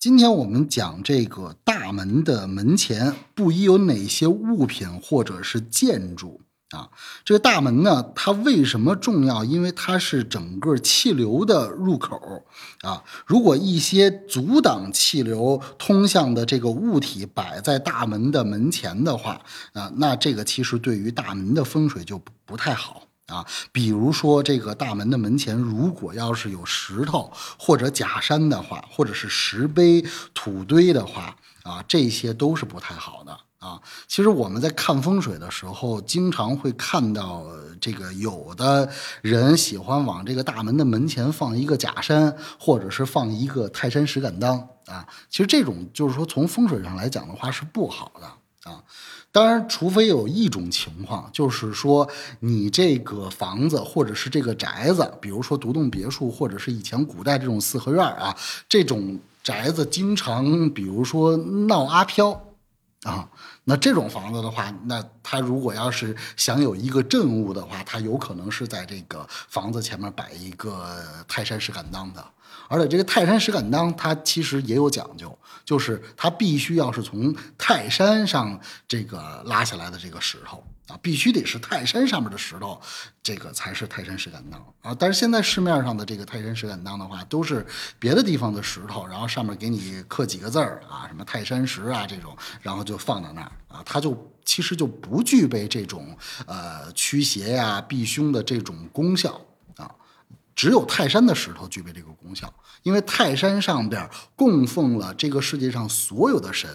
今天我们讲这个大门的门前不宜有哪些物品或者是建筑啊？这个大门呢，它为什么重要？因为它是整个气流的入口啊。如果一些阻挡气流通向的这个物体摆在大门的门前的话啊，那这个其实对于大门的风水就不太好。啊，比如说这个大门的门前，如果要是有石头或者假山的话，或者是石碑、土堆的话，啊，这些都是不太好的啊。其实我们在看风水的时候，经常会看到这个有的人喜欢往这个大门的门前放一个假山，或者是放一个泰山石敢当啊。其实这种就是说从风水上来讲的话是不好的啊。当然，除非有一种情况，就是说你这个房子或者是这个宅子，比如说独栋别墅，或者是以前古代这种四合院啊，这种宅子经常，比如说闹阿飘，啊，那这种房子的话，那他如果要是想有一个镇物的话，他有可能是在这个房子前面摆一个泰山石敢当的。而且这个泰山石敢当，它其实也有讲究，就是它必须要是从泰山上这个拉下来的这个石头啊，必须得是泰山上面的石头，这个才是泰山石敢当啊。但是现在市面上的这个泰山石敢当的话，都是别的地方的石头，然后上面给你刻几个字儿啊，什么泰山石啊这种，然后就放到那儿啊，它就其实就不具备这种呃驱邪呀、避凶的这种功效。只有泰山的石头具备这个功效，因为泰山上边供奉了这个世界上所有的神，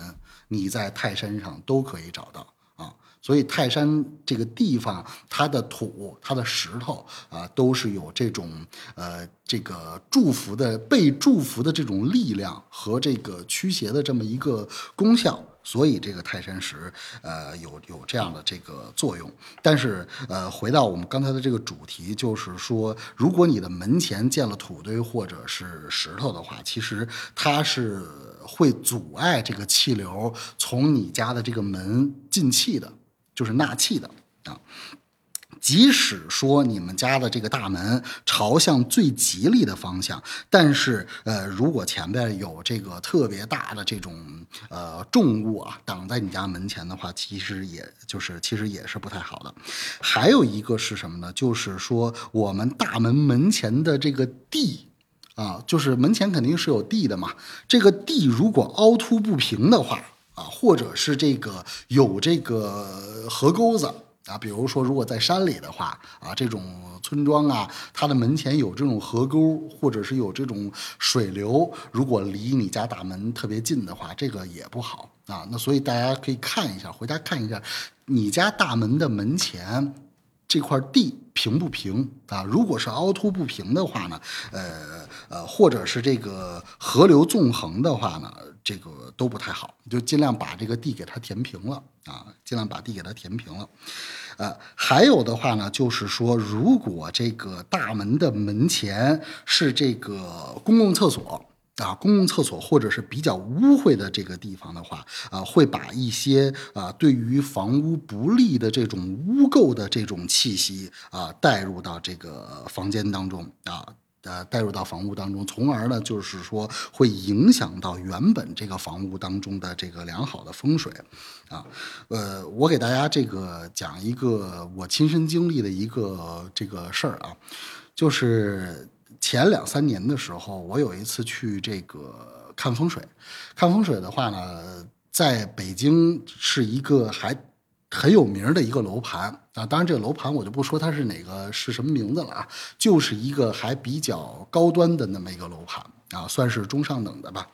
你在泰山上都可以找到啊。所以泰山这个地方，它的土、它的石头啊，都是有这种呃这个祝福的、被祝福的这种力量和这个驱邪的这么一个功效。所以这个泰山石，呃，有有这样的这个作用。但是，呃，回到我们刚才的这个主题，就是说，如果你的门前建了土堆或者是石头的话，其实它是会阻碍这个气流从你家的这个门进气的，就是纳气的啊。即使说你们家的这个大门朝向最吉利的方向，但是呃，如果前边有这个特别大的这种呃重物啊挡在你家门前的话，其实也就是其实也是不太好的。还有一个是什么呢？就是说我们大门门前的这个地啊，就是门前肯定是有地的嘛，这个地如果凹凸不平的话啊，或者是这个有这个河沟子。啊，比如说，如果在山里的话，啊，这种村庄啊，它的门前有这种河沟，或者是有这种水流，如果离你家大门特别近的话，这个也不好啊。那所以大家可以看一下，回家看一下，你家大门的门前这块地平不平啊？如果是凹凸不平的话呢，呃呃，或者是这个河流纵横的话呢？这个都不太好，就尽量把这个地给它填平了啊，尽量把地给它填平了。呃，还有的话呢，就是说，如果这个大门的门前是这个公共厕所啊，公共厕所或者是比较污秽的这个地方的话，啊，会把一些啊对于房屋不利的这种污垢的这种气息啊带入到这个房间当中啊。呃，带入到房屋当中，从而呢，就是说会影响到原本这个房屋当中的这个良好的风水，啊，呃，我给大家这个讲一个我亲身经历的一个这个事儿啊，就是前两三年的时候，我有一次去这个看风水，看风水的话呢，在北京是一个还。很有名的一个楼盘啊，当然这个楼盘我就不说它是哪个是什么名字了啊，就是一个还比较高端的那么一个楼盘啊，算是中上等的吧。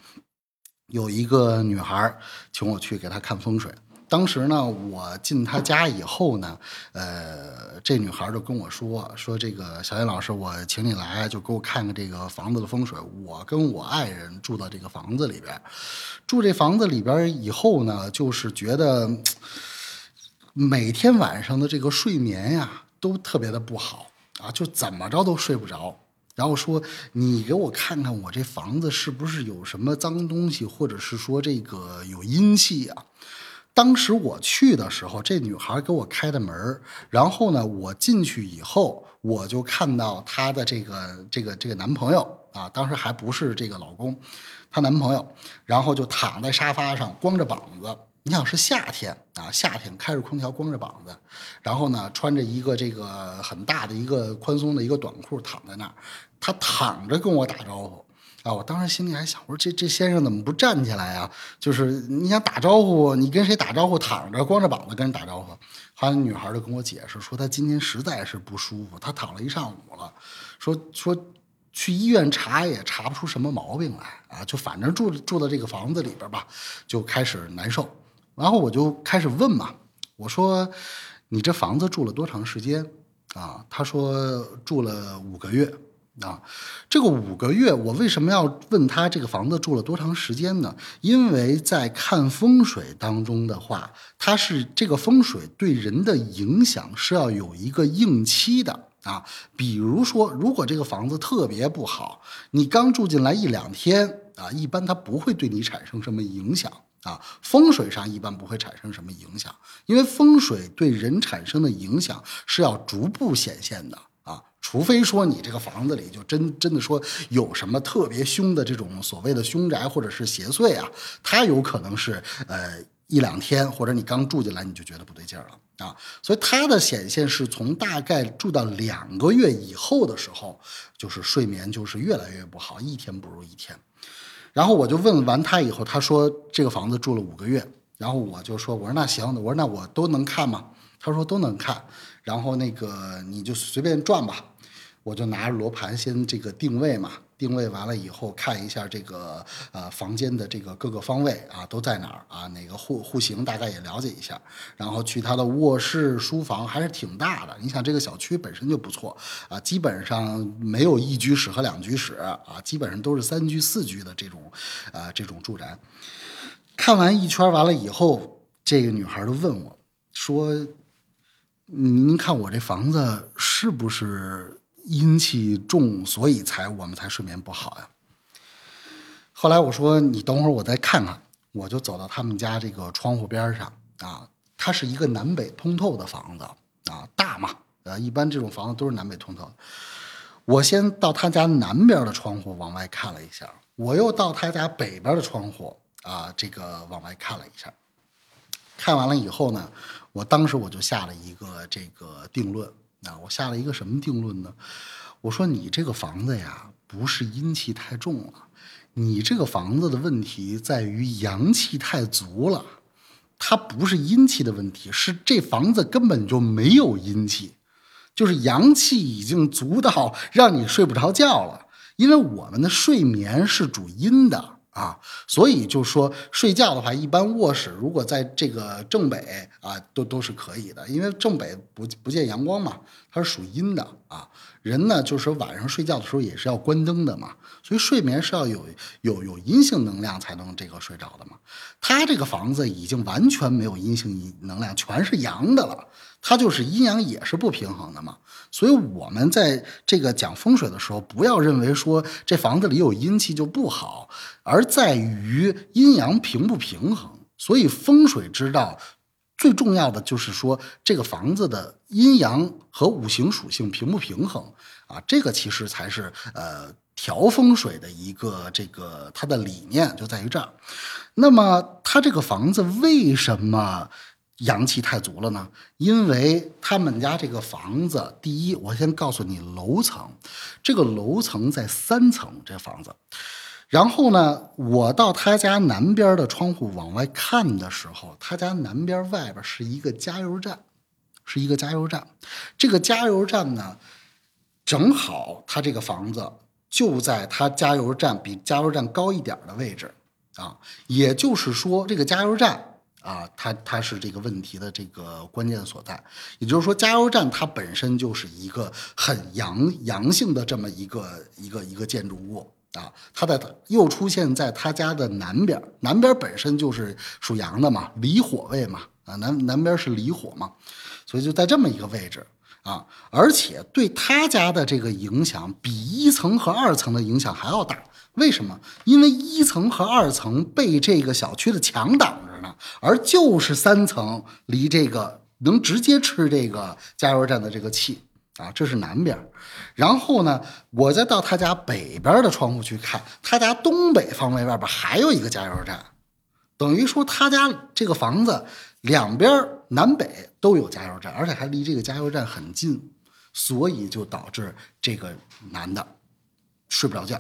有一个女孩请我去给她看风水，当时呢，我进他家以后呢，呃，这女孩就跟我说说这个小叶老师，我请你来就给我看看这个房子的风水。我跟我爱人住到这个房子里边，住这房子里边以后呢，就是觉得。每天晚上的这个睡眠呀，都特别的不好啊，就怎么着都睡不着。然后说你给我看看我这房子是不是有什么脏东西，或者是说这个有阴气啊？当时我去的时候，这女孩给我开的门然后呢，我进去以后，我就看到她的这个这个这个男朋友啊，当时还不是这个老公，她男朋友，然后就躺在沙发上，光着膀子。你想是夏天啊，夏天开着空调，光着膀子，然后呢，穿着一个这个很大的一个宽松的一个短裤躺在那儿，他躺着跟我打招呼啊！我当时心里还想，我说这这先生怎么不站起来啊？就是你想打招呼，你跟谁打招呼？躺着光着膀子跟人打招呼。后来女孩就跟我解释说，她今天实在是不舒服，她躺了一上午了，说说去医院查也查不出什么毛病来啊，就反正住住到这个房子里边吧，就开始难受。然后我就开始问嘛，我说：“你这房子住了多长时间？”啊，他说住了五个月。啊，这个五个月，我为什么要问他这个房子住了多长时间呢？因为在看风水当中的话，它是这个风水对人的影响是要有一个应期的啊。比如说，如果这个房子特别不好，你刚住进来一两天啊，一般它不会对你产生什么影响。啊，风水上一般不会产生什么影响，因为风水对人产生的影响是要逐步显现的啊，除非说你这个房子里就真真的说有什么特别凶的这种所谓的凶宅或者是邪祟啊，它有可能是呃一两天或者你刚住进来你就觉得不对劲了啊，所以它的显现是从大概住到两个月以后的时候，就是睡眠就是越来越不好，一天不如一天。然后我就问完他以后，他说这个房子住了五个月。然后我就说，我说那行，我说那我都能看吗？他说都能看。然后那个你就随便转吧。我就拿着罗盘先这个定位嘛。定位完了以后，看一下这个呃房间的这个各个方位啊都在哪儿啊？哪个户户型大概也了解一下，然后去他的卧室、书房还是挺大的。你想这个小区本身就不错啊，基本上没有一居室和两居室啊，基本上都是三居四居的这种啊这种住宅。看完一圈完了以后，这个女孩就问我说：“您看我这房子是不是？”阴气重，所以才我们才睡眠不好呀。后来我说你等会儿我再看看，我就走到他们家这个窗户边上啊，它是一个南北通透的房子啊，大嘛，呃，一般这种房子都是南北通透。我先到他家南边的窗户往外看了一下，我又到他家北边的窗户啊，这个往外看了一下。看完了以后呢，我当时我就下了一个这个定论。啊，我下了一个什么定论呢？我说你这个房子呀，不是阴气太重了，你这个房子的问题在于阳气太足了，它不是阴气的问题，是这房子根本就没有阴气，就是阳气已经足到让你睡不着觉了，因为我们的睡眠是主阴的。啊，所以就说睡觉的话，一般卧室如果在这个正北啊，都都是可以的，因为正北不不见阳光嘛，它是属阴的啊。人呢，就是晚上睡觉的时候也是要关灯的嘛，所以睡眠是要有有有阴性能量才能这个睡着的嘛。他这个房子已经完全没有阴性能量，全是阳的了，它就是阴阳也是不平衡的嘛。所以我们在这个讲风水的时候，不要认为说这房子里有阴气就不好，而在于阴阳平不平衡。所以风水之道。最重要的就是说，这个房子的阴阳和五行属性平不平衡啊？这个其实才是呃调风水的一个这个它的理念就在于这儿。那么它这个房子为什么阳气太足了呢？因为他们家这个房子，第一，我先告诉你楼层，这个楼层在三层，这房子。然后呢，我到他家南边的窗户往外看的时候，他家南边外边是一个加油站，是一个加油站。这个加油站呢，正好他这个房子就在他加油站比加油站高一点的位置啊。也就是说，这个加油站啊，它它是这个问题的这个关键所在。也就是说，加油站它本身就是一个很阳阳性的这么一个一个一个建筑物。啊，他在又出现在他家的南边，南边本身就是属阳的嘛，离火位嘛，啊，南南边是离火嘛，所以就在这么一个位置啊，而且对他家的这个影响比一层和二层的影响还要大。为什么？因为一层和二层被这个小区的墙挡着，而就是三层离这个能直接吃这个加油站的这个气啊，这是南边。然后呢，我再到他家北边的窗户去看，他家东北方位外边还有一个加油站，等于说他家这个房子两边南北都有加油站，而且还离这个加油站很近，所以就导致这个男的睡不着觉，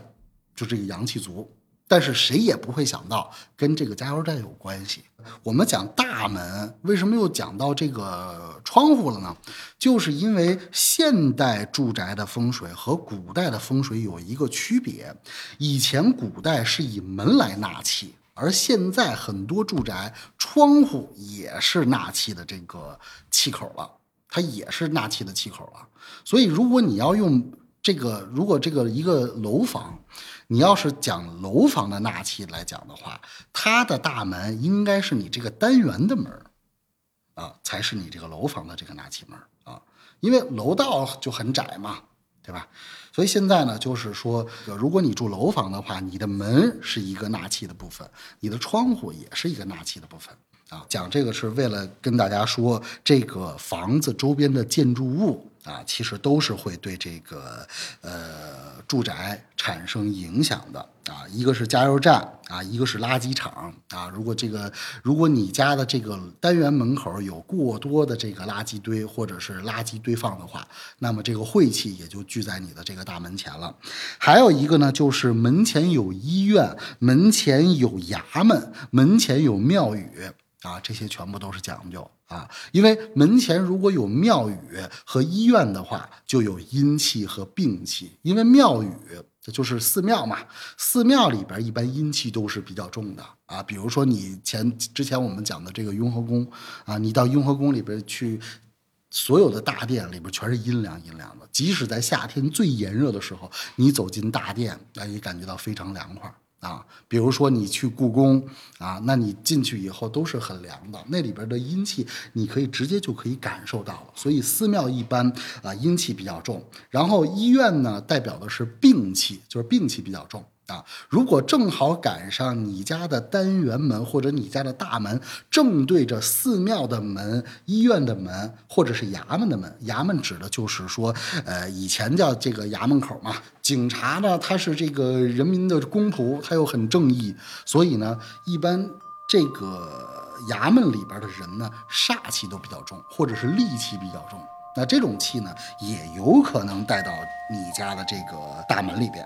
就这个阳气足。但是谁也不会想到跟这个加油站有关系。我们讲大门，为什么又讲到这个窗户了呢？就是因为现代住宅的风水和古代的风水有一个区别。以前古代是以门来纳气，而现在很多住宅窗户也是纳气的这个气口了，它也是纳气的气口了。所以，如果你要用这个，如果这个一个楼房，你要是讲楼房的纳气来讲的话，它的大门应该是你这个单元的门啊，才是你这个楼房的这个纳气门啊，因为楼道就很窄嘛，对吧？所以现在呢，就是说，如果你住楼房的话，你的门是一个纳气的部分，你的窗户也是一个纳气的部分啊。讲这个是为了跟大家说，这个房子周边的建筑物。啊，其实都是会对这个呃住宅产生影响的啊。一个是加油站啊，一个是垃圾场啊。如果这个如果你家的这个单元门口有过多的这个垃圾堆或者是垃圾堆放的话，那么这个晦气也就聚在你的这个大门前了。还有一个呢，就是门前有医院，门前有衙门，门前有庙宇。啊，这些全部都是讲究啊，因为门前如果有庙宇和医院的话，就有阴气和病气。因为庙宇这就是寺庙嘛，寺庙里边一般阴气都是比较重的啊。比如说你前之前我们讲的这个雍和宫啊，你到雍和宫里边去，所有的大殿里边全是阴凉阴凉的，即使在夏天最炎热的时候，你走进大殿，那也感觉到非常凉快。啊，比如说你去故宫啊，那你进去以后都是很凉的，那里边的阴气你可以直接就可以感受到了。所以寺庙一般啊阴气比较重，然后医院呢代表的是病气，就是病气比较重。啊，如果正好赶上你家的单元门或者你家的大门正对着寺庙的门、医院的门或者是衙门的门，衙门指的就是说，呃，以前叫这个衙门口嘛。警察呢，他是这个人民的公仆，他又很正义，所以呢，一般这个衙门里边的人呢，煞气都比较重，或者是戾气比较重。那这种气呢，也有可能带到你家的这个大门里边。